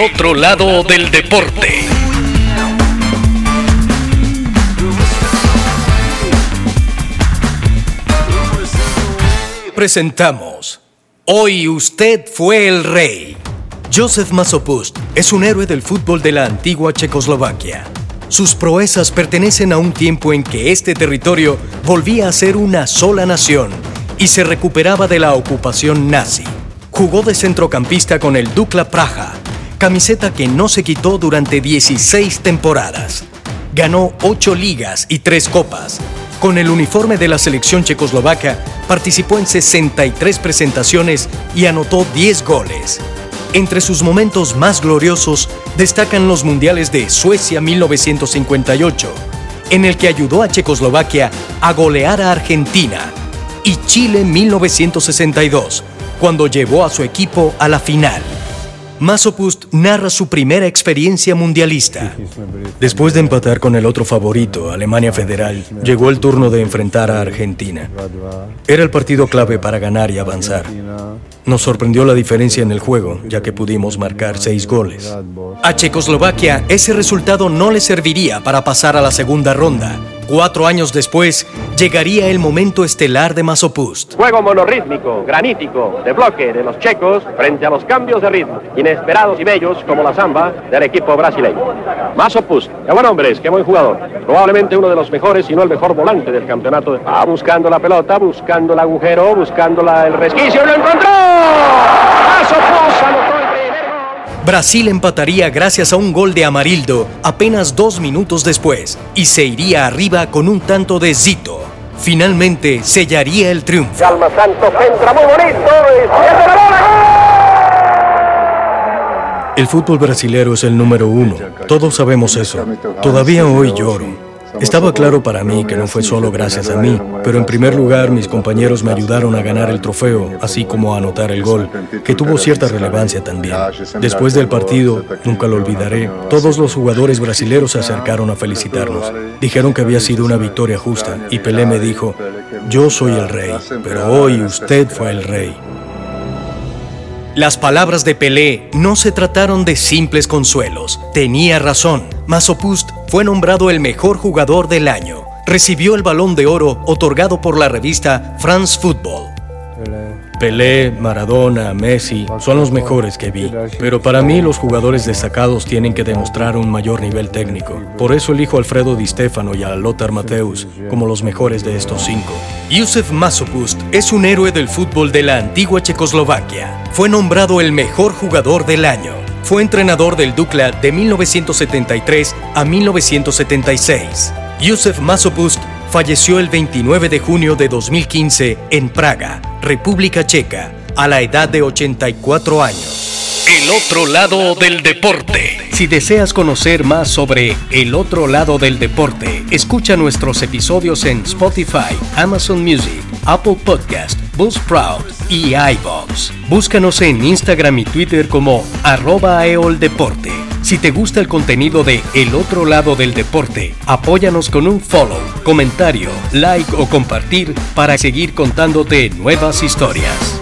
Otro lado del deporte. Presentamos. Hoy usted fue el rey. Joseph Masopust es un héroe del fútbol de la antigua Checoslovaquia. Sus proezas pertenecen a un tiempo en que este territorio volvía a ser una sola nación y se recuperaba de la ocupación nazi. Jugó de centrocampista con el Dukla Praja, camiseta que no se quitó durante 16 temporadas. Ganó 8 ligas y 3 copas. Con el uniforme de la selección checoslovaca, participó en 63 presentaciones y anotó 10 goles. Entre sus momentos más gloriosos destacan los mundiales de Suecia 1958, en el que ayudó a Checoslovaquia a golear a Argentina, y Chile 1962, cuando llevó a su equipo a la final. Masopust narra su primera experiencia mundialista. Después de empatar con el otro favorito, Alemania Federal, llegó el turno de enfrentar a Argentina. Era el partido clave para ganar y avanzar. Nos sorprendió la diferencia en el juego, ya que pudimos marcar seis goles. A Checoslovaquia ese resultado no le serviría para pasar a la segunda ronda, Cuatro años después, llegaría el momento estelar de Masopust. Juego monorrítmico, granítico, de bloque de los checos frente a los cambios de ritmo, inesperados y bellos como la samba del equipo brasileño. Masopust, qué buen hombre qué buen jugador. Probablemente uno de los mejores, si no el mejor volante del campeonato. Va buscando la pelota, buscando el agujero, buscando el resquicio, ¡lo encontró! Masopust Brasil empataría gracias a un gol de Amarildo apenas dos minutos después y se iría arriba con un tanto de Zito. Finalmente sellaría el triunfo. Alma Santos entra muy bonito y el fútbol brasilero es el número uno. Todos sabemos eso. Todavía hoy lloro. Estaba claro para mí que no fue solo gracias a mí, pero en primer lugar mis compañeros me ayudaron a ganar el trofeo, así como a anotar el gol, que tuvo cierta relevancia también. Después del partido, nunca lo olvidaré, todos los jugadores brasileños se acercaron a felicitarnos. Dijeron que había sido una victoria justa y Pelé me dijo, yo soy el rey, pero hoy usted fue el rey. Las palabras de Pelé no se trataron de simples consuelos. Tenía razón. Masopust fue nombrado el mejor jugador del año. Recibió el balón de oro otorgado por la revista France Football. Pelé, Maradona, Messi son los mejores que vi, pero para mí los jugadores destacados tienen que demostrar un mayor nivel técnico. Por eso elijo a Alfredo Di Stefano y a Lothar Matthäus como los mejores de estos cinco. Yusef Masopust es un héroe del fútbol de la antigua Checoslovaquia. Fue nombrado el mejor jugador del año. Fue entrenador del Dukla de 1973 a 1976. Yusef Masopust falleció el 29 de junio de 2015 en Praga, República Checa, a la edad de 84 años. El otro lado del deporte. Si deseas conocer más sobre el otro lado del deporte, escucha nuestros episodios en Spotify, Amazon Music, Apple Podcast, Buzzsprout y iVoox. Búscanos en Instagram y Twitter como arroba eoldeporte. Si te gusta el contenido de El otro lado del deporte, apóyanos con un follow, comentario, like o compartir para seguir contándote nuevas historias.